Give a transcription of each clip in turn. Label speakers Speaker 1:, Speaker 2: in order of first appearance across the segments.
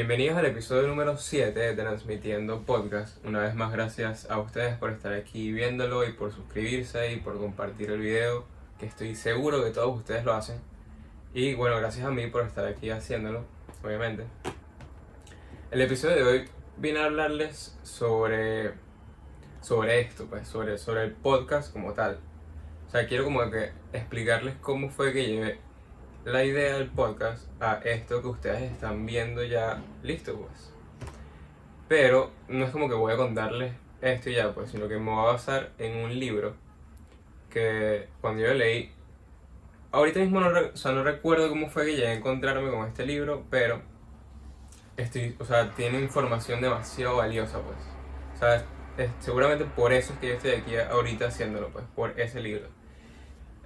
Speaker 1: Bienvenidos al episodio número 7 de Transmitiendo Podcast. Una vez más, gracias a ustedes por estar aquí viéndolo y por suscribirse y por compartir el video, que estoy seguro que todos ustedes lo hacen. Y bueno, gracias a mí por estar aquí haciéndolo, obviamente. El episodio de hoy vine a hablarles sobre, sobre esto, pues, sobre, sobre el podcast como tal. O sea, quiero como que explicarles cómo fue que llevé la idea del podcast a esto que ustedes están viendo ya listo, pues. Pero no es como que voy a contarles esto ya, pues, sino que me voy a basar en un libro que cuando yo leí, ahorita mismo no, o sea, no recuerdo cómo fue que llegué a encontrarme con este libro, pero estoy, o sea, tiene información demasiado valiosa, pues. O sea, seguramente por eso es que yo estoy aquí ahorita haciéndolo, pues, por ese libro.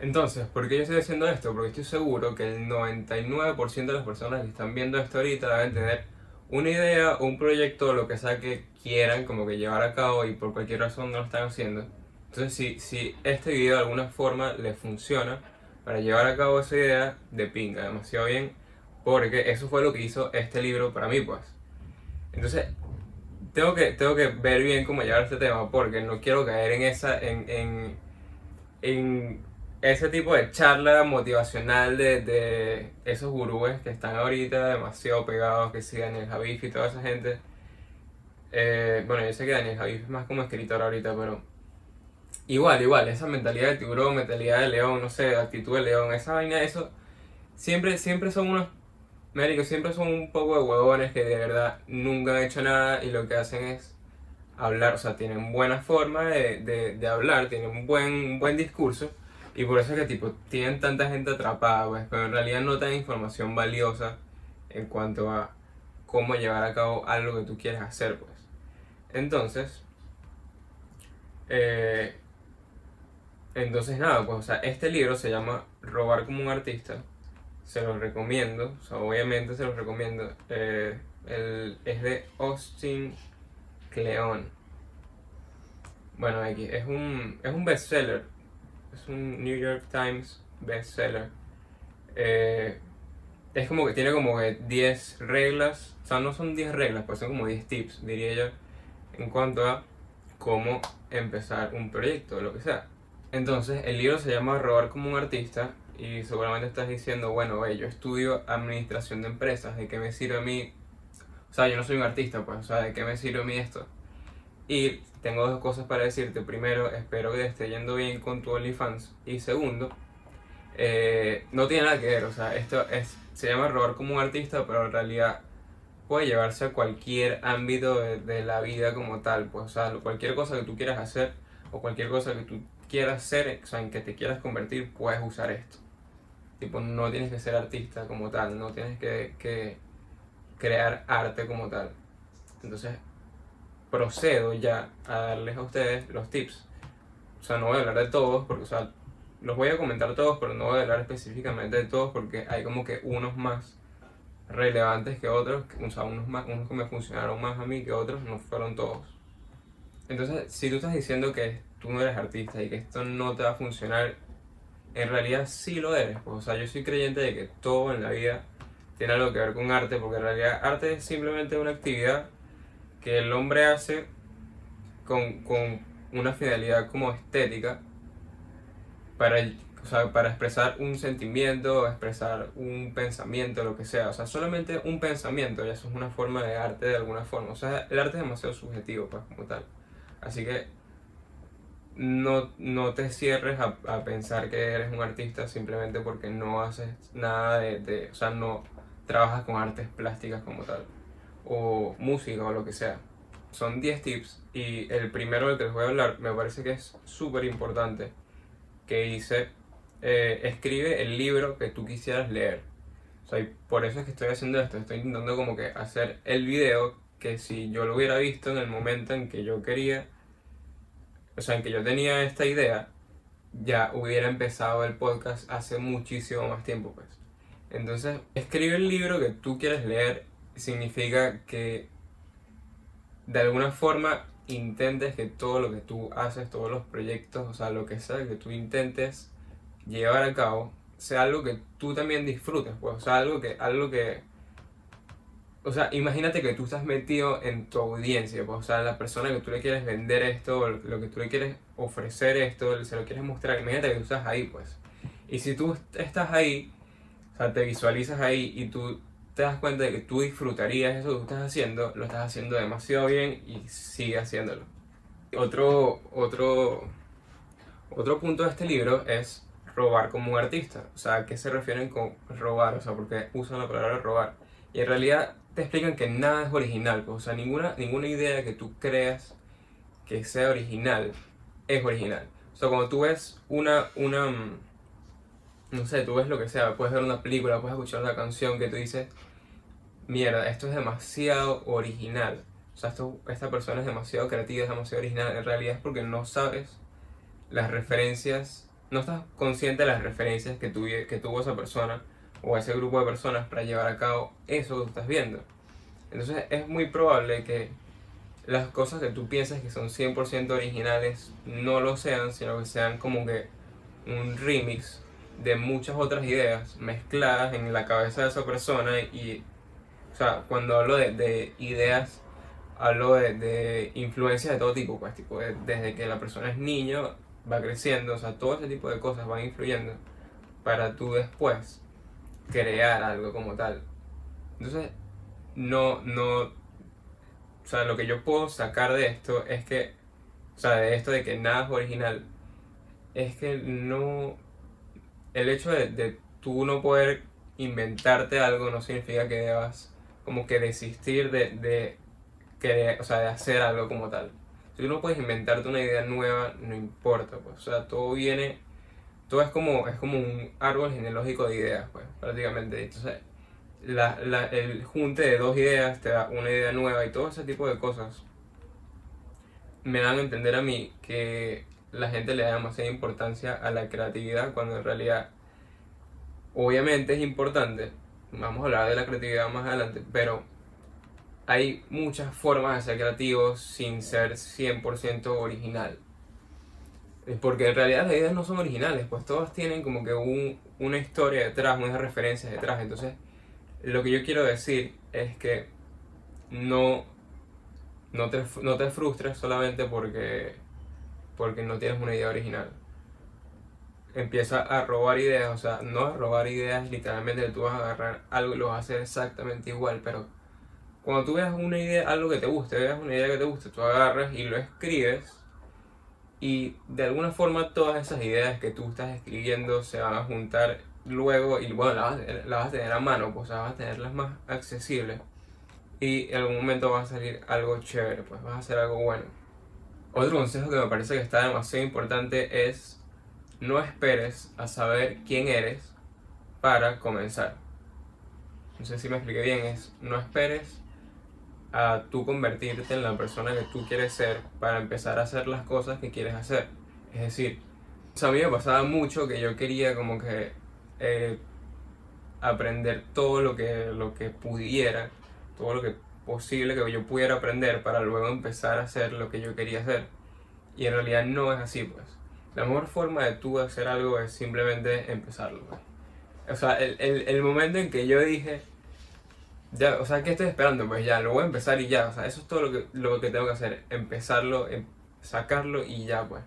Speaker 1: Entonces, ¿por qué yo estoy haciendo esto? Porque estoy seguro que el 99% de las personas que están viendo esto ahorita deben tener una idea un proyecto lo que sea que quieran como que llevar a cabo y por cualquier razón no lo están haciendo. Entonces, si, si este video de alguna forma les funciona para llevar a cabo esa idea, de pinga, demasiado bien, porque eso fue lo que hizo este libro para mí, pues. Entonces, tengo que, tengo que ver bien cómo llevar este tema, porque no quiero caer en esa, en, en, en ese tipo de charla motivacional de, de esos gurúes que están ahorita demasiado pegados, que sí, Daniel Javif y toda esa gente. Eh, bueno, yo sé que Daniel Javif es más como escritor ahorita, pero igual, igual, esa mentalidad de tiburón, mentalidad de león, no sé, actitud de león, esa vaina, eso, siempre, siempre son unos médicos, siempre son un poco de huevones que de verdad nunca han hecho nada y lo que hacen es hablar, o sea, tienen buena forma de, de, de hablar, tienen un buen, un buen discurso y por eso es que tipo tienen tanta gente atrapada, pues, pero en realidad no dan información valiosa en cuanto a cómo llevar a cabo algo que tú quieres hacer, pues. Entonces, eh, entonces nada, pues, o sea, este libro se llama Robar como un artista. Se los recomiendo, o sea, obviamente se los recomiendo. Eh, el, es de Austin Kleon. Bueno, aquí es un, es un bestseller es un New York Times bestseller. Eh, es como que tiene como 10 reglas, o sea, no son 10 reglas, pues son como 10 tips, diría yo, en cuanto a cómo empezar un proyecto, lo que sea. Entonces, el libro se llama Robar como un artista y seguramente estás diciendo, bueno, yo estudio administración de empresas, ¿de qué me sirve a mí? O sea, yo no soy un artista, pues, o sea, ¿de qué me sirve a mí esto? Y tengo dos cosas para decirte. Primero, espero que te esté yendo bien con tu OnlyFans. Y segundo, eh, no tiene nada que ver. O sea, esto es, se llama robar como un artista, pero en realidad puede llevarse a cualquier ámbito de, la vida como tal. Pues, o sea, cualquier cosa que tú quieras hacer o cualquier cosa que tú quieras ser, o sea, en que te quieras convertir, puedes usar esto. Tipo, no tienes que ser artista como tal, no tienes que, que crear arte como tal. Entonces, procedo ya a darles a ustedes los tips. O sea, no voy a hablar de todos, porque, o sea, los voy a comentar todos, pero no voy a hablar específicamente de todos, porque hay como que unos más relevantes que otros, o sea, unos, más, unos que me funcionaron más a mí que otros, no fueron todos. Entonces, si tú estás diciendo que tú no eres artista y que esto no te va a funcionar, en realidad sí lo eres. Pues, o sea, yo soy creyente de que todo en la vida tiene algo que ver con arte, porque en realidad arte es simplemente una actividad que el hombre hace con, con una finalidad como estética para, o sea, para expresar un sentimiento, expresar un pensamiento, lo que sea. O sea, solamente un pensamiento, ya eso es una forma de arte de alguna forma. O sea, el arte es demasiado subjetivo, pues, como tal. Así que no, no te cierres a, pensar que eres un artista simplemente porque no haces nada de, o sea, no trabajas con artes plásticas como tal o música o lo que sea. Son 10 tips y el primero del que les voy a hablar me parece que es súper importante, que dice, eh, escribe el libro que tú quisieras leer. O sea, por eso es que estoy haciendo esto, estoy intentando como que hacer el video que si yo lo hubiera visto en el momento en que yo quería, o sea, en que yo tenía esta idea, ya hubiera empezado el podcast hace muchísimo más tiempo, pues. Entonces, escribe el libro que tú quieres leer significa que de alguna forma intentes que todo lo que tú haces, todos los proyectos, o sea, lo que sea que tú intentes llevar a cabo, sea algo que tú también disfrutes, pues, o sea, algo que, algo que, o sea, imagínate que tú estás metido en tu audiencia, pues, o sea, la persona que tú le quieres vender esto, lo que tú le quieres ofrecer esto, se lo quieres mostrar, imagínate que tú estás ahí, pues. Y si tú estás ahí, o sea, te visualizas ahí y tú te das cuenta de que tú disfrutarías eso que estás haciendo, lo estás haciendo demasiado bien y sigue haciéndolo. Otro, otro, otro punto de este libro es robar como un artista. O sea, ¿a qué se refieren con robar? O sea, porque usan la palabra robar. Y en realidad te explican que nada es original. Pues, o sea, ninguna, ninguna idea que tú creas que sea original es original. O sea, cuando tú ves una, una, mm, no sé, tú ves lo que sea, puedes ver una película, puedes escuchar una canción que tú dices, mierda, esto es demasiado original. O sea, esto, esta persona es demasiado creativa, es demasiado original. En realidad es porque no sabes las referencias, no estás consciente de las referencias que, que tuvo esa persona o ese grupo de personas para llevar a cabo eso que tú estás viendo. Entonces es muy probable que las cosas que tú piensas que son 100% originales no lo sean, sino que sean como que un remix de muchas otras ideas mezcladas en la cabeza de esa persona y, o sea, cuando hablo de, ideas, hablo de, de, influencias de todo tipo, pues, tipo, desde que la persona es niño, va creciendo, o sea, todo ese tipo de cosas van influyendo para tú después crear algo como tal. Entonces, no, no, o sea, lo que yo puedo sacar de esto es que, o sea, de esto de que nada es original, es que no, el hecho de, de tú no poder inventarte algo no significa que debas como que desistir de, de, que, o sea, de hacer algo como tal. Si tú no puedes inventarte una idea nueva, no importa, pues, o sea, todo viene, todo es como, es como un árbol genealógico de ideas, pues, prácticamente. Entonces, la, la, el junte de dos ideas te da una idea nueva y todo ese tipo de cosas me dan a entender a mí que la gente le da demasiada importancia a la creatividad cuando en realidad obviamente es importante. Vamos a hablar de la creatividad más adelante, pero hay muchas formas de ser creativos sin ser 100% original. Porque en realidad las ideas no son originales, pues todas tienen como que un, una historia detrás, unas referencias detrás. Entonces, lo que yo quiero decir es que no, no, te, no te frustres solamente porque porque no tienes una idea original. Empieza a robar ideas, o sea, no a robar ideas literalmente, tú vas a agarrar algo y lo vas a hacer exactamente igual, pero cuando tú veas una idea, algo que te guste, veas una idea que te guste, tú agarras y lo escribes y de alguna forma todas esas ideas que tú estás escribiendo se van a juntar luego y bueno, las vas, a tener a mano, pues vas a tenerlas más accesibles y en algún momento va a salir algo chévere, pues vas a hacer algo bueno. Otro consejo que me parece que está demasiado importante es no esperes a saber quién eres para comenzar. No sé si me expliqué bien, es no esperes a tú convertirte en la persona que tú quieres ser para empezar a hacer las cosas que quieres hacer. Es decir, a mí me pasaba mucho que yo quería como que eh, aprender todo lo que, lo que pudiera, todo lo que posible que yo pudiera aprender para luego empezar a hacer lo que yo quería hacer. Y en realidad no es así, pues. La mejor forma de tú hacer algo es simplemente empezarlo. Pues. O sea, el, el, el, momento en que yo dije, ya, o sea, ¿qué estoy esperando? Pues ya, lo voy a empezar y ya. O sea, eso es todo lo que, lo que tengo que hacer. Empezarlo, em, sacarlo y ya, pues.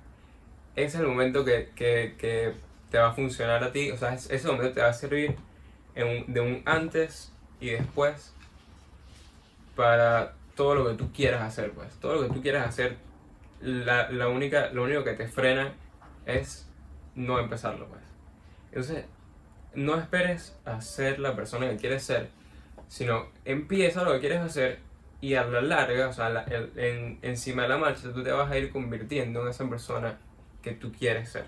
Speaker 1: Ese es el momento que, que, que te va a funcionar a ti. O sea, ese momento te va a servir en de un antes y después para todo lo que tú quieras hacer, pues. Todo lo que tú quieras hacer, la, la única, lo único que te frena es no empezarlo, pues. Entonces, no esperes a ser la persona que quieres ser, sino empieza lo que quieres hacer y a la larga, o sea, en, encima de la marcha, tú te vas a ir convirtiendo en esa persona que tú quieres ser.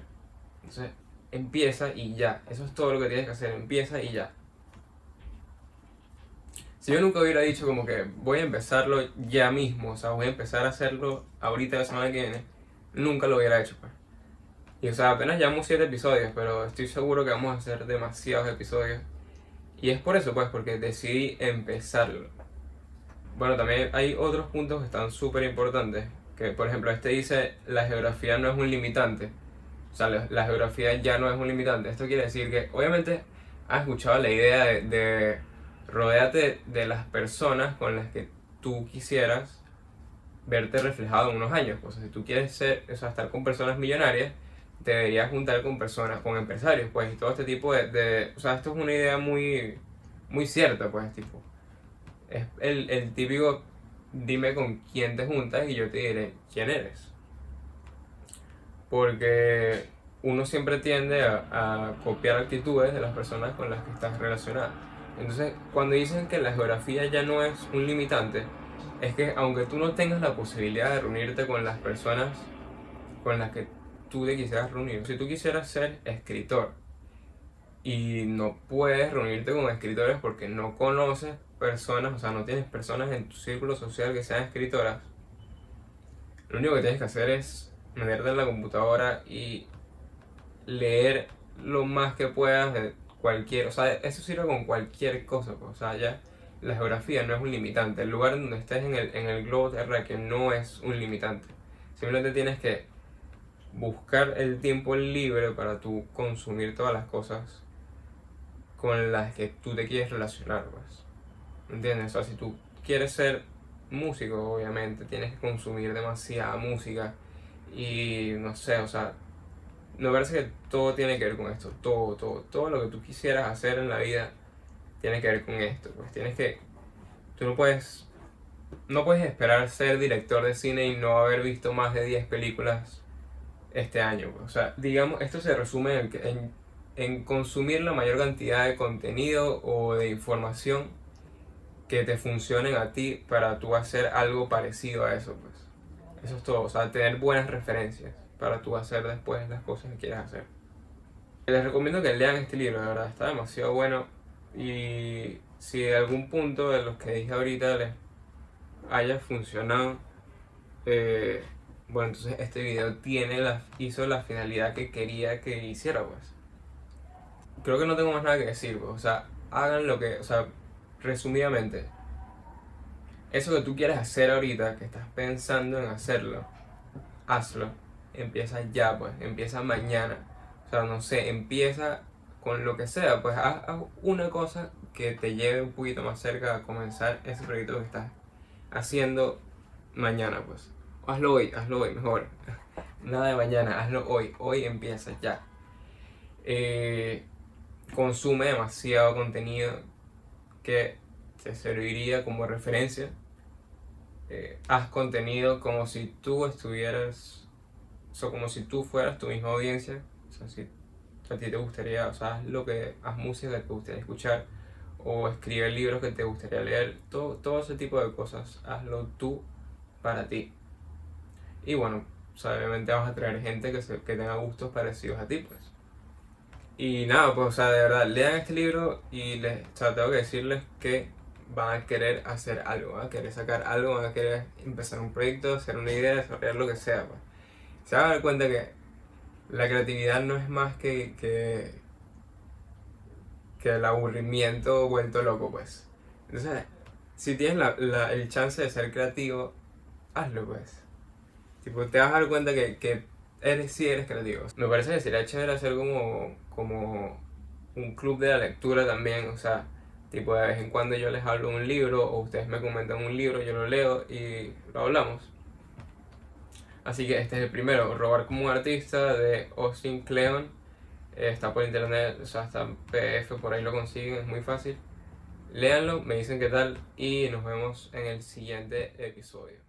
Speaker 1: Entonces, empieza y ya. Eso es todo lo que tienes que hacer. Empieza y ya. Si yo nunca hubiera dicho como que voy a empezarlo ya mismo, o sea, voy a empezar a hacerlo ahorita la semana que viene, nunca lo hubiera hecho, pues. Y o sea, apenas llevamos 7 episodios, pero estoy seguro que vamos a hacer demasiados episodios. Y es por eso, pues, porque decidí empezarlo. Bueno, también hay otros puntos que están súper importantes. Que, por ejemplo, este dice, la geografía no es un limitante. O sea, la, geografía ya no es un limitante. Esto quiere decir que, obviamente, has escuchado la idea de rodéate de las personas con las que tú quisieras verte reflejado en unos años. O sea, si tú quieres ser, o sea, estar con personas millonarias, deberías juntar con personas, con empresarios, pues, y todo este tipo de, de o sea, esto es una idea muy, muy cierta, pues, tipo, es el, el típico, dime con quién te juntas y yo te diré quién eres. Porque uno siempre tiende a, a copiar actitudes de las personas con las que estás relacionado. Entonces, cuando dicen que la geografía ya no es un limitante, es que aunque tú no tengas la posibilidad de reunirte con las personas con las que tú te quisieras reunir, si tú quisieras ser escritor y no puedes reunirte con escritores porque no conoces personas, o sea, no tienes personas en tu círculo social que sean escritoras, lo único que tienes que hacer es meterte en la computadora y leer lo más que puedas de cualquier, o sea, eso sirve con cualquier cosa, pues, o sea, ya la geografía no es un limitante, el lugar donde estés en el, en el globo terráqueo no es un limitante, simplemente tienes que buscar el tiempo libre para tú consumir todas las cosas con las que tú te quieres relacionar, pues. ¿Entiendes? O sea, si tú quieres ser músico, obviamente, tienes que consumir demasiada música y no sé, o sea, no parece que todo tiene que ver con esto, todo, todo, todo lo que tú quisieras hacer en la vida tiene que ver con esto, pues tienes que, tú no puedes, no puedes esperar ser director de cine y no haber visto más de 10 películas este año, pues. o sea, digamos, esto se resume en, en, en consumir la mayor cantidad de contenido o de información que te funcionen a ti para tú hacer algo parecido a eso, pues. Eso es todo, o sea, tener buenas referencias para tú hacer después las cosas que quieras hacer. Les recomiendo que lean este libro, de verdad, está demasiado bueno y si de algún punto de los que dije ahorita les haya funcionado, eh, bueno, entonces este video tiene la, hizo la finalidad que quería que hiciera, pues. Creo que no tengo más nada que decir, pues, o sea, hagan lo que, o sea, resumidamente, eso que tú quieres hacer ahorita, que estás pensando en hacerlo, hazlo. Empieza ya, pues, empieza mañana. O sea, no sé, empieza con lo que sea, pues haz, una cosa que te lleve un poquito más cerca a comenzar ese proyecto que estás haciendo mañana, pues. Hazlo hoy, hazlo hoy, mejor. Nada de mañana, hazlo hoy. Hoy empieza ya. Eh, consume demasiado contenido que te serviría como referencia. Eh, haz contenido como si tú estuvieras, o como si tú fueras tu misma audiencia. O sea, si a ti te gustaría, o sea, haz lo que, haz música que te gustaría escuchar, o escribe libros que te gustaría leer, todo, todo ese tipo de cosas, hazlo tú para ti. Y bueno, obviamente vas a traer gente que, se, que tenga gustos parecidos a ti, pues. Y nada, pues, o sea, de verdad, lean este libro y les, o sea, tengo que decirles que van a querer hacer algo, van a querer sacar algo, van a querer empezar un proyecto, hacer una idea, desarrollar lo que sea, pues. Se van a dar cuenta que la creatividad no es más que, que, que el aburrimiento vuelto loco, pues. Entonces, si tienes la, la, el chance de ser creativo, hazlo, pues. Tipo, te vas a dar cuenta que, que eres, sí eres creativo. Me parece que sería chévere hacer como, como un club de la lectura también, o sea, tipo de vez en cuando yo les hablo un libro o ustedes me comentan un libro, yo lo leo y lo hablamos. Así que este es el primero, Robar como un artista de Austin Kleon. está por internet, o sea, está en PDF, por ahí lo consiguen, es muy fácil. Léanlo, me dicen qué tal y nos vemos en el siguiente episodio.